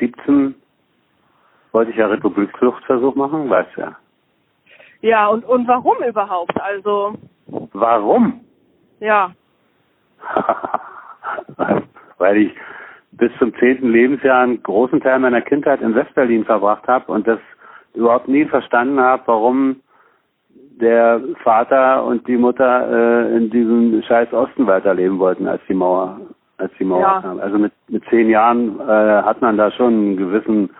mit 17 wollte ich ja Republikfluchtversuch machen, weißt du ja. Ja, und, und warum überhaupt? Also, Warum? ja. Weil ich bis zum zehnten Lebensjahr einen großen Teil meiner Kindheit in Westberlin verbracht habe und das überhaupt nie verstanden habe, warum der Vater und die Mutter äh, in diesem scheiß Osten weiterleben wollten, als die Mauer, als die Mauer Ja. kam. Also mit, mit zehn Jahren äh, hat man da schon einen gewissen,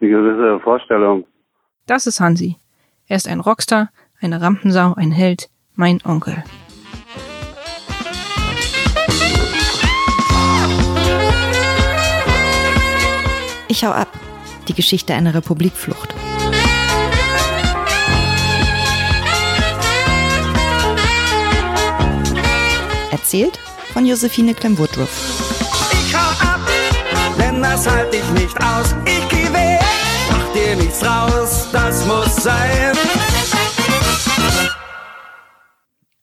eine gewisse Vorstellung. Das ist Hansi. Er ist ein Rockstar, eine Rampensau, ein Held, mein Onkel. Ich hau ab. Die Geschichte einer Republikflucht. Erzählt von Josephine Clem-Woodruff. Ich hau ab, denn das halt ich nicht aus. Ich geh weg, mach dir nichts raus, das muss sein.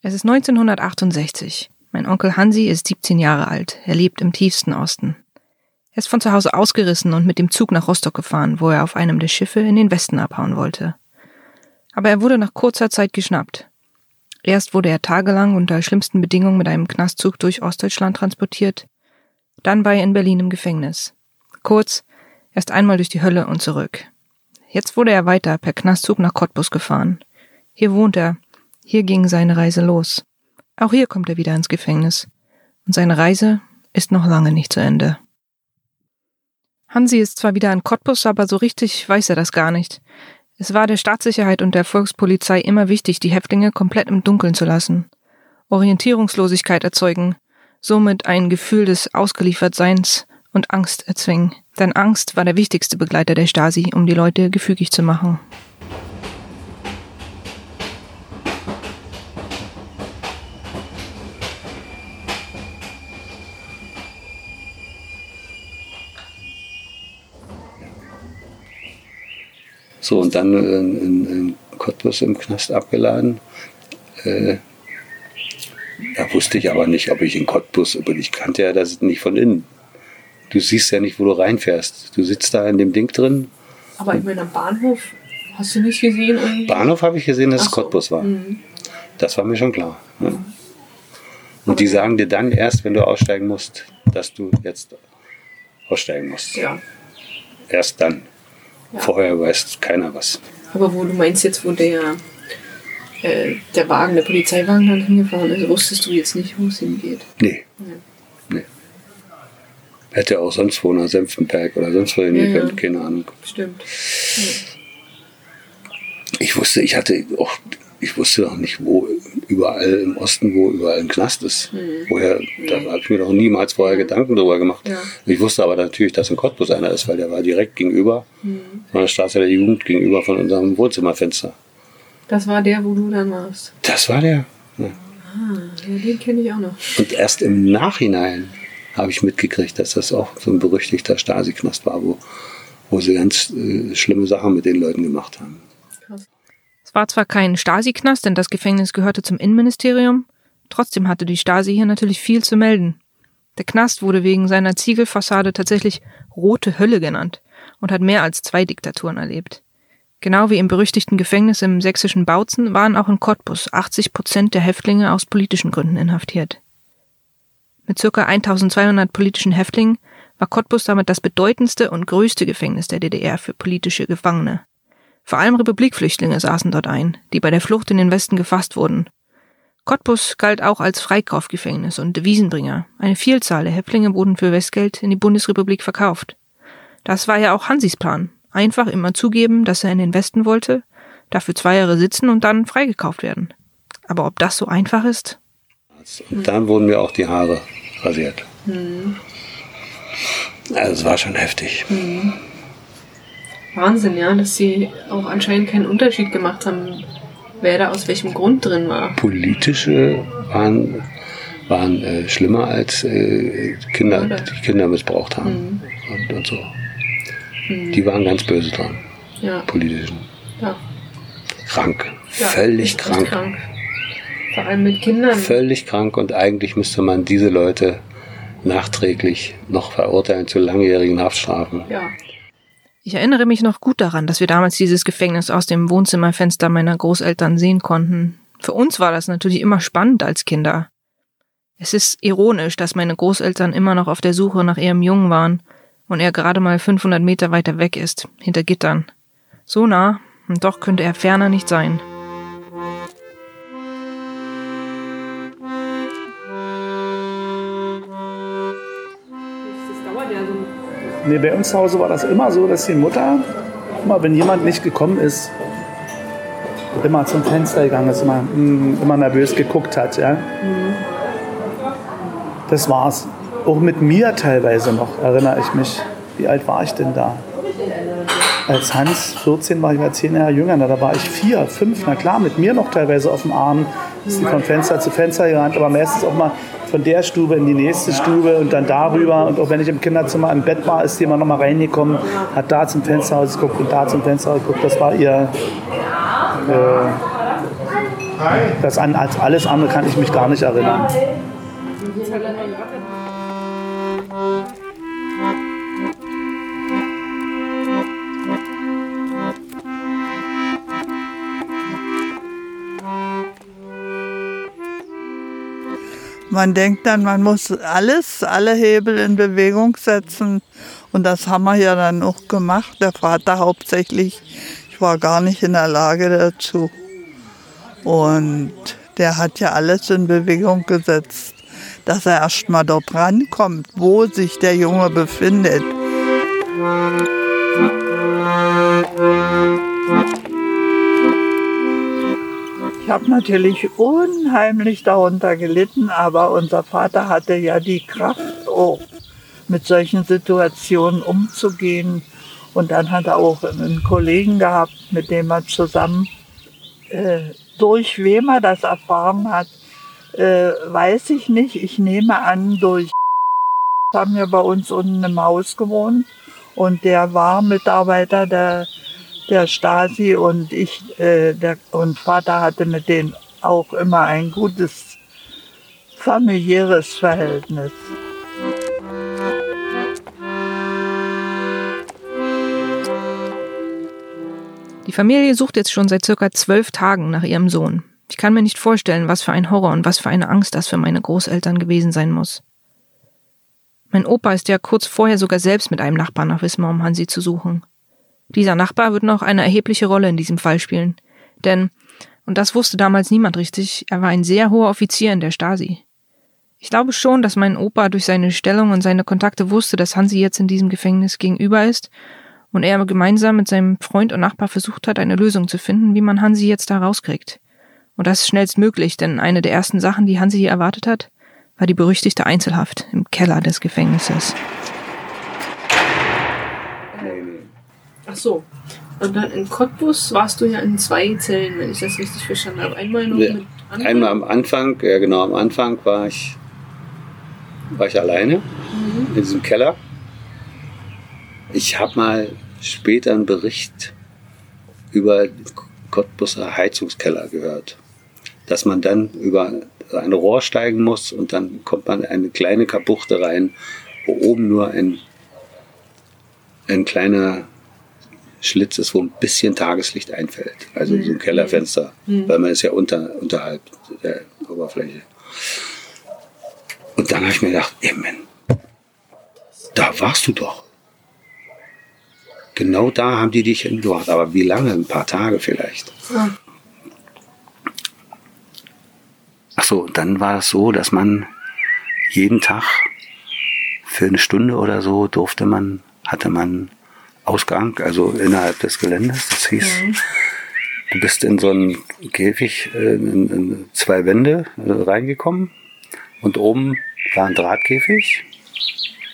Es ist 1968. Mein Onkel Hansi ist 17 Jahre alt. Er lebt im tiefsten Osten. Er ist von zu Hause ausgerissen und mit dem Zug nach Rostock gefahren, wo er auf einem der Schiffe in den Westen abhauen wollte. Aber er wurde nach kurzer Zeit geschnappt. Erst wurde er tagelang unter schlimmsten Bedingungen mit einem Knastzug durch Ostdeutschland transportiert. Dann war er in Berlin im Gefängnis. Kurz, erst einmal durch die Hölle und zurück. Jetzt wurde er weiter per Knastzug nach Cottbus gefahren. Hier wohnt er, hier ging seine Reise los. Auch hier kommt er wieder ins Gefängnis. Und seine Reise ist noch lange nicht zu Ende. Hansi ist zwar wieder in Cottbus, aber so richtig weiß er das gar nicht. Es war der Staatssicherheit und der Volkspolizei immer wichtig, die Häftlinge komplett im Dunkeln zu lassen. Orientierungslosigkeit erzeugen, somit ein Gefühl des Ausgeliefertseins und Angst erzwingen. Denn Angst war der wichtigste Begleiter der Stasi, um die Leute gefügig zu machen. So, und dann in, in, in Cottbus im Knast abgeladen. Äh, da wusste ich aber nicht, ob ich in Cottbus, aber ich kannte ja das nicht von innen. Du siehst ja nicht, wo du reinfährst. Du sitzt da in dem Ding drin. Aber ich meine, am Bahnhof hast du nicht gesehen. irgendwie? Bahnhof habe ich gesehen, dass es so. Cottbus war. Mhm. Das war mir schon klar. Ja. Und die sagen dir dann erst, wenn du aussteigen musst, dass du jetzt aussteigen musst. Ja. Erst dann. Ja. Vorher weiß keiner was. Aber wo du meinst jetzt, wo der, äh, der Wagen, der Polizeiwagen dann hingefahren ist, wusstest du jetzt nicht, wo es hingeht. Nee. Nee. Hätte auch sonst wo nach Senftenberg oder sonst wo hingehen Ja, ja. keine Ahnung. Stimmt. Ich wusste, ich hatte auch, ich wusste doch nicht, wo überall im Osten, wo überall ein Knast ist. Woher, da habe ich mir doch niemals vorher Gedanken drüber gemacht. Ja. Ich wusste aber natürlich, dass in Cottbus einer ist, weil der war direkt gegenüber von der Straße der Jugend, gegenüber von unserem Wohnzimmerfenster. Das war der, wo du dann warst. Das war der. Ja. Ah, ja, den kenne ich auch noch. Und erst im Nachhinein habe ich mitgekriegt, dass das auch so ein berüchtigter Stasi-Knast war, wo, wo sie ganz äh, schlimme Sachen mit den Leuten gemacht haben. Es war zwar kein Stasi-Knast, denn das Gefängnis gehörte zum Innenministerium, trotzdem hatte die Stasi hier natürlich viel zu melden. Der Knast wurde wegen seiner Ziegelfassade tatsächlich Rote Hölle genannt und hat mehr als zwei Diktaturen erlebt. Genau wie im berüchtigten Gefängnis im sächsischen Bautzen waren auch in Cottbus 80 Prozent der Häftlinge aus politischen Gründen inhaftiert. Mit circa 1200 politischen Häftlingen war Cottbus damit das bedeutendste und größte Gefängnis der DDR für politische Gefangene. Vor allem Republikflüchtlinge saßen dort ein, die bei der Flucht in den Westen gefasst wurden. Cottbus galt auch als Freikaufgefängnis und Devisenbringer. Eine Vielzahl der Häftlinge wurden für Westgeld in die Bundesrepublik verkauft. Das war ja auch Hansis Plan. Einfach immer zugeben, dass er in den Westen wollte, dafür zwei Jahre sitzen und dann freigekauft werden. Aber ob das so einfach ist? Und dann wurden mir auch die Haare rasiert. Also es war schon heftig. Wahnsinn, ja, dass sie auch anscheinend keinen Unterschied gemacht haben, wer da aus welchem Grund drin war. Politische waren, waren äh, schlimmer als äh, Kinder, Oder? die Kinder missbraucht haben. Und, und so. Die waren ganz böse dran. Ja, Politischen. ja. Krank. ja Völlig echt krank. Vor allem mit Kindern. Völlig krank und eigentlich müsste man diese Leute nachträglich noch verurteilen zu langjährigen Haftstrafen. Ja. Ich erinnere mich noch gut daran, dass wir damals dieses Gefängnis aus dem Wohnzimmerfenster meiner Großeltern sehen konnten. Für uns war das natürlich immer spannend als Kinder. Es ist ironisch, dass meine Großeltern immer noch auf der Suche nach ihrem Jungen waren und er gerade mal 500 Meter weiter weg ist, hinter Gittern. So nah, und doch könnte er ferner nicht sein. Nee, bei uns zu Hause war das immer so, dass die Mutter, immer wenn jemand nicht gekommen ist, immer zum Fenster gegangen ist, immer, mm, immer nervös geguckt hat. Ja. Das war's. Auch mit mir teilweise noch, erinnere ich mich. Wie alt war ich denn da? Als Hans 14 war, ich war 10 Jahre jünger, da war ich 4, 5, na klar, mit mir noch teilweise auf dem Arm. Ist die von Fenster zu Fenster gerannt, aber meistens auch mal von der Stube in die nächste Stube und dann darüber. Und auch wenn ich im Kinderzimmer im Bett war, ist die immer noch mal reingekommen, hat da zum Fenster geguckt und da zum Fenster geguckt. Das war ihr. Äh, das an, als alles andere kann ich mich gar nicht erinnern. Man denkt dann, man muss alles, alle Hebel in Bewegung setzen. Und das haben wir ja dann auch gemacht. Der Vater hauptsächlich. Ich war gar nicht in der Lage dazu. Und der hat ja alles in Bewegung gesetzt, dass er erst mal dort rankommt, wo sich der Junge befindet. Ich habe natürlich unheimlich darunter gelitten, aber unser Vater hatte ja die Kraft, auch mit solchen Situationen umzugehen. Und dann hat er auch einen Kollegen gehabt, mit dem er zusammen, äh, durch wem er das erfahren hat, äh, weiß ich nicht. Ich nehme an, durch haben wir bei uns unten im Haus gewohnt und der war Mitarbeiter der der Stasi und ich äh, der, und Vater hatte mit denen auch immer ein gutes familiäres Verhältnis. Die Familie sucht jetzt schon seit circa zwölf Tagen nach ihrem Sohn. Ich kann mir nicht vorstellen, was für ein Horror und was für eine Angst das für meine Großeltern gewesen sein muss. Mein Opa ist ja kurz vorher sogar selbst mit einem Nachbarn nach Wismar, um Hansi zu suchen. Dieser Nachbar wird noch eine erhebliche Rolle in diesem Fall spielen. Denn, und das wusste damals niemand richtig, er war ein sehr hoher Offizier in der Stasi. Ich glaube schon, dass mein Opa durch seine Stellung und seine Kontakte wusste, dass Hansi jetzt in diesem Gefängnis gegenüber ist und er gemeinsam mit seinem Freund und Nachbar versucht hat, eine Lösung zu finden, wie man Hansi jetzt da rauskriegt. Und das schnellstmöglich, denn eine der ersten Sachen, die Hansi hier erwartet hat, war die berüchtigte Einzelhaft im Keller des Gefängnisses. Ach so. Und dann in Cottbus warst du ja in zwei Zellen, wenn ich das richtig verstanden habe. Einmal noch mit anderen. Einmal am Anfang, ja genau, am Anfang war ich, war ich alleine Mhm. in diesem Keller. Ich habe mal später einen Bericht über Cottbuser Heizungskeller gehört. Dass man dann über ein Rohr steigen muss und dann kommt man in eine kleine Kapuchte rein, wo oben nur ein, ein kleiner Schlitz ist, wo ein bisschen Tageslicht einfällt. Also so ein Kellerfenster, weil man ist ja unter, unterhalb der Oberfläche. Und dann habe ich mir gedacht, ey Mann, da warst du doch. Genau da haben die dich hingebracht. Aber wie lange? Ein paar Tage vielleicht. Ach so, dann war es so, dass man jeden Tag für eine Stunde oder so durfte man, hatte man Ausgang, also innerhalb des Geländes. Das hieß, du bist in so einen Käfig, äh, in, in zwei Wände äh, reingekommen und oben war ein Drahtkäfig,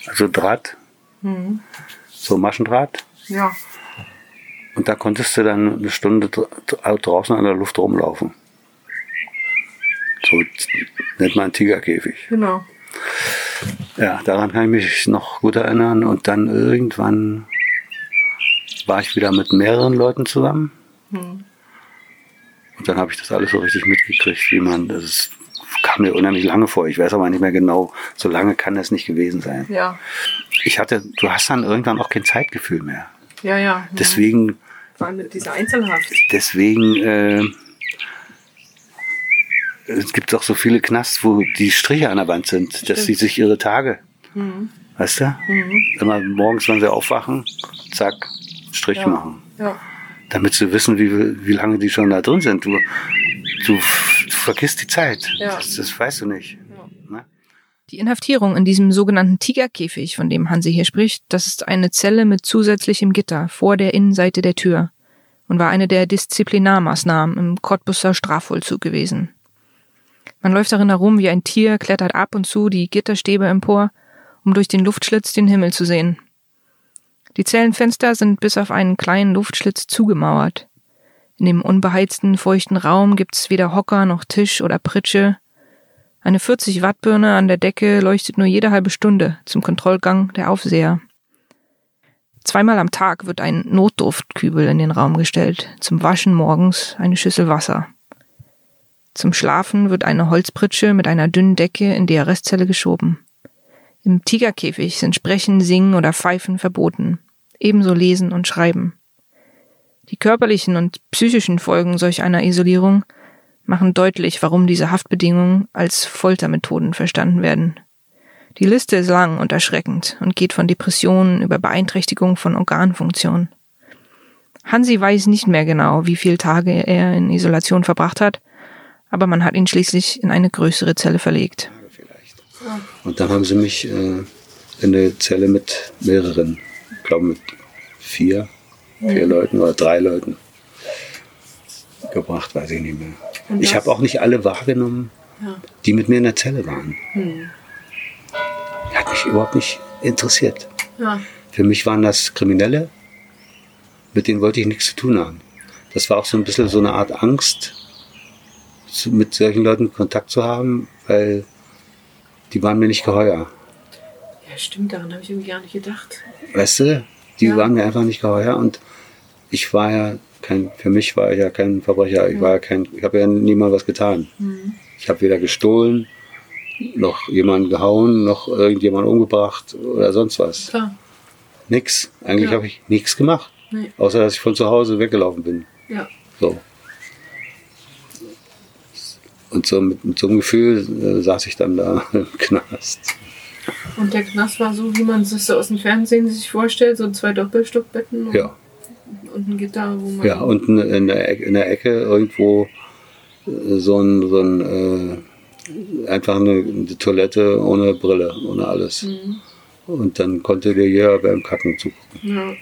also Draht, so Maschendraht. Ja. Und da konntest du dann eine Stunde dra- dra- draußen an der Luft rumlaufen. So nennt man Tigerkäfig. Genau. Ja, daran kann ich mich noch gut erinnern. Und dann irgendwann war ich wieder mit mehreren Leuten zusammen. Und dann habe ich das alles so richtig mitgekriegt, wie man, das kam mir unheimlich lange vor. Ich weiß aber nicht mehr genau. So lange kann das nicht gewesen sein. Ja. Ich hatte, du hast dann irgendwann auch kein Zeitgefühl mehr. Ja, ja. Deswegen, Vor allem mit dieser Einzelhaft. deswegen, äh, es gibt auch so viele Knasts, wo die Striche an der Wand sind, dass sie sich ihre Tage, Mhm. weißt du? Immer morgens, wenn sie aufwachen, zack, Strich Ja. machen. Ja. Damit sie wissen, wie, wie lange die schon da drin sind. Du, du, du vergisst die Zeit. Ja. Das, das weißt du nicht. Ne? Die Inhaftierung in diesem sogenannten Tigerkäfig, von dem Hansi hier spricht, das ist eine Zelle mit zusätzlichem Gitter vor der Innenseite der Tür und war eine der Disziplinarmaßnahmen im Cottbusser Strafvollzug gewesen. Man läuft darin herum wie ein Tier, klettert ab und zu die Gitterstäbe empor, um durch den Luftschlitz den Himmel zu sehen. Die Zellenfenster sind bis auf einen kleinen Luftschlitz zugemauert. In dem unbeheizten, feuchten Raum gibt's weder Hocker noch Tisch oder Pritsche, eine 40 Watt Birne an der Decke leuchtet nur jede halbe Stunde zum Kontrollgang der Aufseher. Zweimal am Tag wird ein Notdurftkübel in den Raum gestellt, zum Waschen morgens eine Schüssel Wasser. Zum Schlafen wird eine Holzpritsche mit einer dünnen Decke in die Arrestzelle geschoben. Im Tigerkäfig sind Sprechen, Singen oder Pfeifen verboten, ebenso Lesen und Schreiben. Die körperlichen und psychischen Folgen solch einer Isolierung machen deutlich, warum diese Haftbedingungen als Foltermethoden verstanden werden. Die Liste ist lang und erschreckend und geht von Depressionen über Beeinträchtigung von Organfunktionen. Hansi weiß nicht mehr genau, wie viele Tage er in Isolation verbracht hat, aber man hat ihn schließlich in eine größere Zelle verlegt. Und dann haben sie mich äh, in eine Zelle mit mehreren, ich glaube mit vier, vier Mhm. Leuten oder drei Leuten gebracht, weiß ich nicht mehr. Ich habe auch nicht alle wahrgenommen, Ja. die mit mir in der Zelle waren. Hm. Hat mich überhaupt nicht interessiert. Ja. Für mich waren das Kriminelle, mit denen wollte ich nichts zu tun haben. Das war auch so ein bisschen so eine Art Angst, mit solchen Leuten Kontakt zu haben, weil die waren mir nicht geheuer. Ja, stimmt, daran habe ich irgendwie gar nicht gedacht. Weißt du, die Ja. waren mir einfach nicht geheuer und ich war ja kein, für mich war ich ja kein Verbrecher. Ich war ja kein, ich habe ja niemand was getan. Mhm. Ich habe weder gestohlen, noch jemanden gehauen, noch irgendjemanden umgebracht oder sonst was. Klar. Nix. Eigentlich Ja. habe ich nichts gemacht. Nee. Außer dass ich von zu Hause weggelaufen bin. Ja. So. Und so mit, mit so einem Gefühl äh, saß ich dann da im Knast. Und der Knast war so, wie man sich so aus dem Fernsehen sich vorstellt, so zwei Doppelstockbetten und, Ja. und ein Gitter, wo man. Ja, unten in der, Ecke- in der Ecke irgendwo äh, so ein, so ein äh, einfach eine, eine Toilette ohne Brille, ohne alles. Mhm. Und dann konnte dir jeder beim Kacken zugucken. Ja,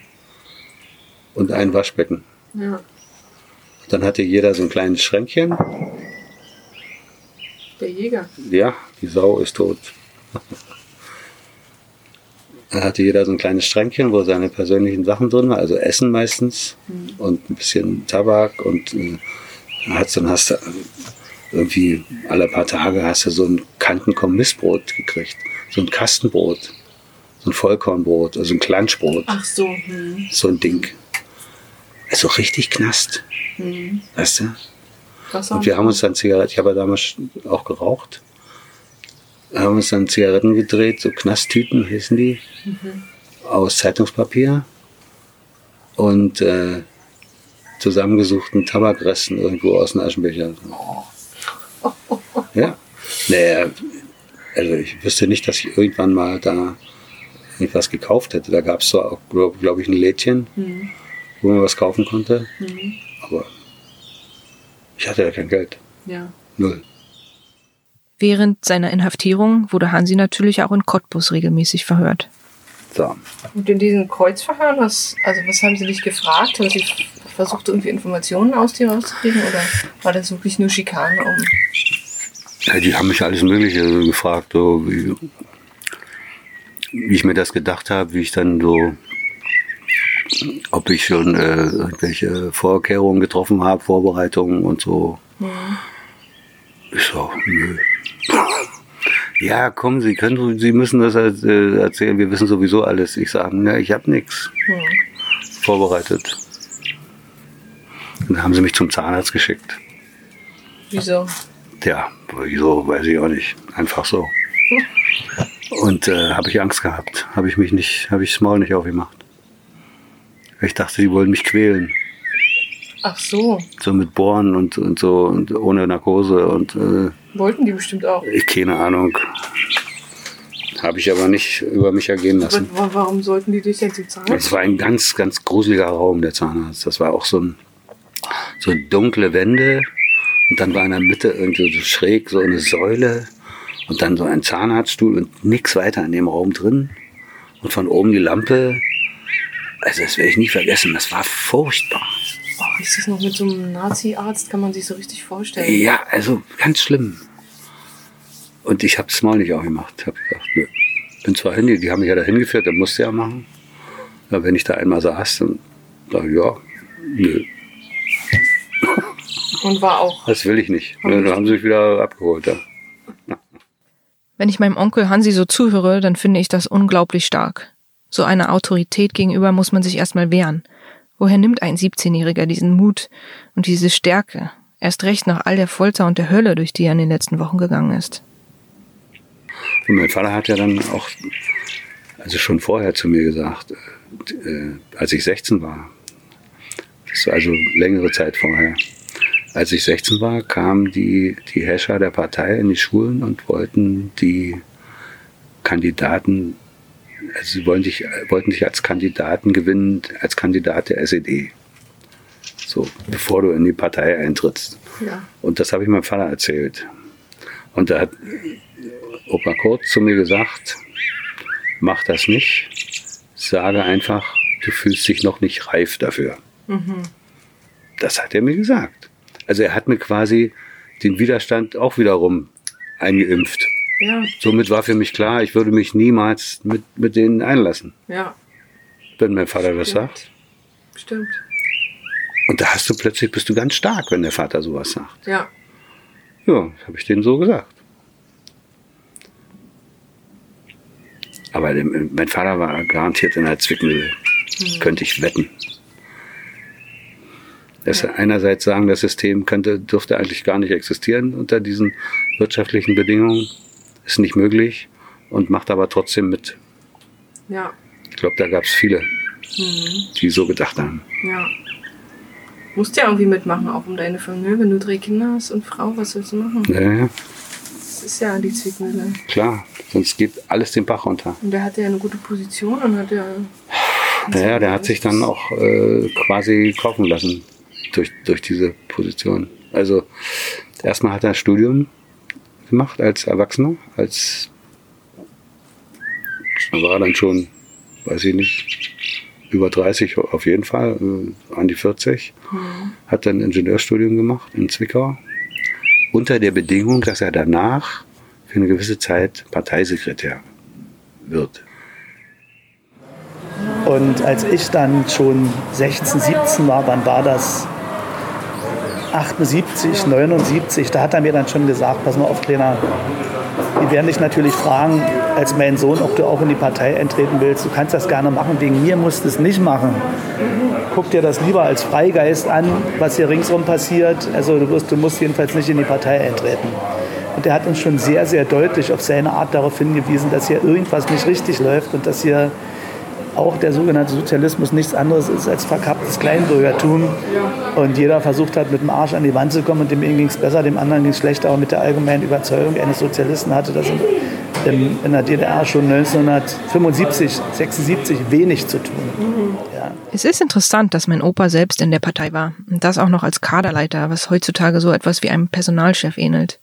Und ein Waschbecken. ja. Dann hatte jeder so ein kleines Schränkchen. Der Jäger. Ja, die Sau ist tot. Dann hatte jeder so ein kleines Schränkchen, wo seine persönlichen Sachen drin waren, also Essen meistens und ein bisschen Tabak und äh, dann hast, dann hast du irgendwie alle paar Tage hast du so ein Kantenkommissbrot gekriegt, so ein Kastenbrot, so ein Vollkornbrot, also ein Klanschbrot, Ach so. Hm. so ein Ding. Also richtig Knast, Hm. weißt du? Was Und wir haben uns dann Zigaretten, ich habe ja damals auch geraucht, haben uns dann Zigaretten gedreht, so Knasttüten hießen die, Mhm. aus Zeitungspapier und äh, zusammengesuchten Tabakresten irgendwo aus dem Aschenbecher. Ja, naja, also ich wüsste nicht, dass ich irgendwann mal da irgendwas gekauft hätte. Da gab es zwar auch, glaube glaub ich, ein Lädchen, Mhm. wo man was kaufen konnte, Mhm. aber ich hatte ja kein Geld. Ja. Null. Während seiner Inhaftierung wurde Hansi natürlich auch in Cottbus regelmäßig verhört. So. Und in diesen Kreuzverfahren, was, also was haben sie dich gefragt? Haben sie versucht, irgendwie Informationen aus dir rauszukriegen? Oder war das wirklich nur Schikane um? Ja, die haben mich alles Mögliche gefragt, so wie, wie ich mir das gedacht habe, wie ich dann so, ob ich schon äh, irgendwelche Vorkehrungen getroffen habe, Vorbereitungen und so. Ich so, nö. Ja, kommen Sie, können, Sie müssen das halt, äh, erzählen, wir wissen sowieso alles. Ich sage, ne, ich habe nichts Hm. vorbereitet. Und dann haben sie mich zum Zahnarzt geschickt. Wieso? Ja, wieso, weiß ich auch nicht. Einfach so. Und äh, habe ich Angst gehabt. Habe ich mich nicht, habe ich das Maul nicht aufgemacht. Ich dachte, die wollen mich quälen. Ach so. So mit Bohren und, und so und ohne Narkose und äh, Wollten die bestimmt auch. ich keine Ahnung. Habe ich aber nicht über mich ergehen lassen. Wa- Warum sollten die dich denn so zahlen? Es war ein ganz, ganz gruseliger Raum, der Zahnarzt. Das war auch so, ein, so dunkle Wände und dann war in der Mitte irgendwie so schräg so eine Säule und dann so ein Zahnarztstuhl und nichts weiter in dem Raum drin. Und von oben die Lampe. Also das werde ich nie vergessen. Das war furchtbar. Oh, ist das noch mit so einem Nazi-Arzt? Kann man sich so richtig vorstellen. Ja, also ganz schlimm. Und ich habe das Maul nicht aufgemacht. Ich habe gesagt, nö. Bin zwar hin, die haben mich ja da hingeführt, dann musste ja machen. Aber wenn ich da einmal saß, dann sag ich, ja, nö, Und war auch. das will ich nicht. Dann haben sie mich wieder abgeholt. Ja. Wenn ich meinem Onkel Hansi so zuhöre, dann finde ich das unglaublich stark. So einer Autorität gegenüber muss man sich erstmal wehren. Woher nimmt ein 17-Jähriger diesen Mut und diese Stärke? Erst recht nach all der Folter und der Hölle, durch die er in den letzten Wochen gegangen ist. Und mein Vater hat ja dann auch, also schon vorher zu mir gesagt, äh, als ich 16 war, das war also längere Zeit vorher, als ich 16 war, kamen die, die Herrscher der Partei in die Schulen und wollten die Kandidaten, also sie wollten dich, wollten dich als Kandidaten gewinnen, als Kandidat der SED. So, bevor du in die Partei eintrittst. Ja. Und das habe ich meinem Vater erzählt. Und da hat Opa Kurt zu mir gesagt, mach das nicht, sage einfach, du fühlst dich noch nicht reif dafür. Das hat er mir gesagt. Also er hat mir quasi den Widerstand auch wiederum eingeimpft. Ja, Somit war für mich klar, ich würde mich niemals mit, mit denen einlassen, ja. wenn mein Vater das sagt. Stimmt. Und da hast du plötzlich, bist du ganz stark, wenn der Vater sowas sagt. Ja. Ja, habe ich denen so gesagt. Aber mein Vater war garantiert in der Zwickmühle. Könnte ich wetten. Dass er einerseits sagen, das System könnte, dürfte eigentlich gar nicht existieren unter diesen wirtschaftlichen Bedingungen. Ist nicht möglich und macht aber trotzdem mit. Ja. Ich glaube, da gab es viele, die so gedacht haben. Ja. Musst ja irgendwie mitmachen, auch um deine Familie. Wenn du drei Kinder hast und Frau, was willst du machen? Ja, Das ist ja die Zwickmühle. klar, sonst geht alles den Bach runter. Und der hatte ja eine gute Position und hat ja. Naja, der hat sich dann auch äh, quasi kaufen lassen durch, durch diese Position. Also erstmal hat er ein Studium gemacht als Erwachsener, als er war dann schon, weiß ich nicht, über 30 auf jeden Fall, äh, an die 40. Hat dann ein Ingenieurstudium gemacht in Zwickau. Unter der Bedingung, dass er danach für eine gewisse Zeit Parteisekretär wird. Und als ich dann schon 16, 17 war, wann war das? 78, 79, da hat er mir dann schon gesagt, pass mal auf, Kleiner, die werden dich natürlich fragen, als mein Sohn, ob du auch in die Partei eintreten willst. Du kannst das gerne machen, wegen mir musst du es nicht machen. Guck dir das lieber als Freigeist an, was hier ringsum passiert. Also du, wirst, du musst jedenfalls nicht in die Partei eintreten. Und er hat uns schon sehr, sehr deutlich auf seine Art darauf hingewiesen, dass hier irgendwas nicht richtig läuft und dass hier auch der sogenannte Sozialismus nichts anderes ist als verkapptes Kleinbürgertum. Und jeder versucht hat, mit dem Arsch an die Wand zu kommen und dem einen ging es besser, dem anderen ging es schlechter. Aber mit der allgemeinen Überzeugung eines Sozialisten hatte das in, in, der DDR schon 1975, 76 wenig zu tun. Ja. Es ist interessant, dass mein Opa selbst in der Partei war und das auch noch als Kaderleiter, was heutzutage so etwas wie einem Personalchef ähnelt.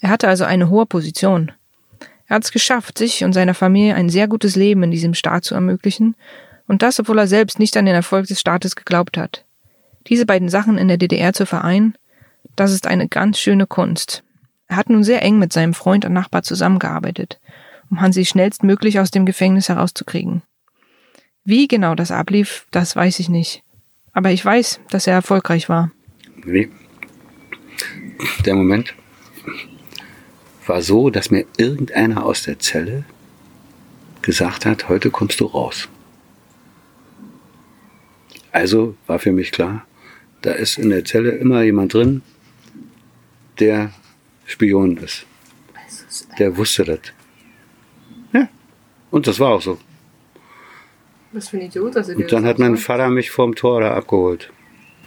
Er hatte also eine hohe Position. Er hat es geschafft, sich und seiner Familie ein sehr gutes Leben in diesem Staat zu ermöglichen und das, obwohl er selbst nicht an den Erfolg des Staates geglaubt hat. Diese beiden Sachen in der DDR zu vereinen, das ist eine ganz schöne Kunst. Er hat nun sehr eng mit seinem Freund und Nachbar zusammengearbeitet, um Hansi schnellstmöglich aus dem Gefängnis herauszukriegen. Wie genau das ablief, das weiß ich nicht. Aber ich weiß, dass er erfolgreich war. Nee. Der Moment war so, dass mir irgendeiner aus der Zelle gesagt hat, heute kommst du raus. Also war für mich klar, da ist in der Zelle immer jemand drin, der Spion ist. Der wusste das. Ja. Und das war auch so. Was für ein Idiot, dass er Und dann hat mein. Vater mich vorm Tor da abgeholt.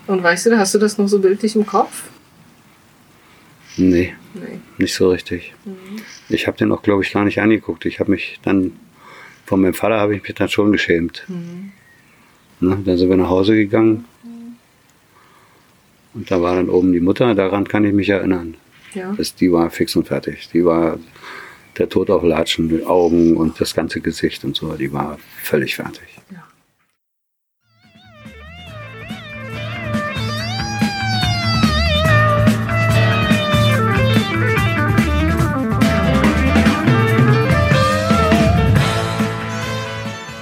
Und weißt du, hast du das noch so bildlich im Kopf? Nee, Nee. nicht so richtig. Ich habe den auch, glaube ich, gar nicht angeguckt. Ich habe mich dann, von meinem Vater habe ich mich dann schon geschämt. Ne, dann sind wir nach Hause gegangen. Und da war dann oben die Mutter, daran kann ich mich erinnern. Ja. Das, die war fix und fertig. Die war der Tod auf Latschen, die Augen und das ganze Gesicht und so. Die war völlig fertig.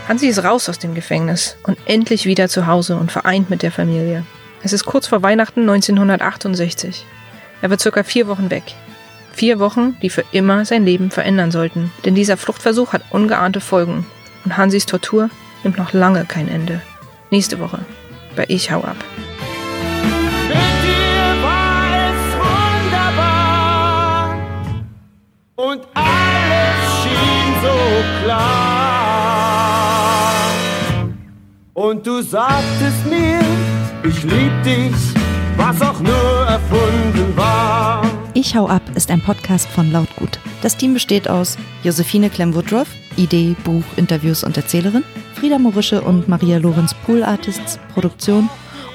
Hansi ist raus aus dem Gefängnis und endlich wieder zu Hause und vereint mit der Familie. Es ist kurz vor Weihnachten 1968. Er wird circa vier Wochen weg. Vier Wochen, die für immer sein Leben verändern sollten. Denn dieser Fluchtversuch hat ungeahnte Folgen. Und Hansis Tortur nimmt noch lange kein Ende. Nächste Woche bei Ich hau ab. Mit dir war es wunderbar und alles schien so klar. Und du sagtest mir, ich lieb dich, was auch nur erfunden war. Ich hau ab ist ein Podcast von Lautgut. Das Team besteht aus Josephine Klemm-Woodruff, Idee, Buch, Interviews und Erzählerin, Frieda Morische und Maria Lorenz Pool Artists, Produktion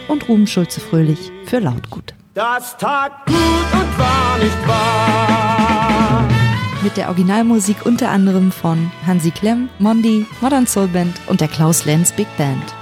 und Ruben Schulze-Fröhlich für Lautgut. Das tat gut und war nicht wahr. Mit der Originalmusik unter anderem von Hansi Klemm, Mondi, Modern Soul Band und der Klaus Lenz Big Band.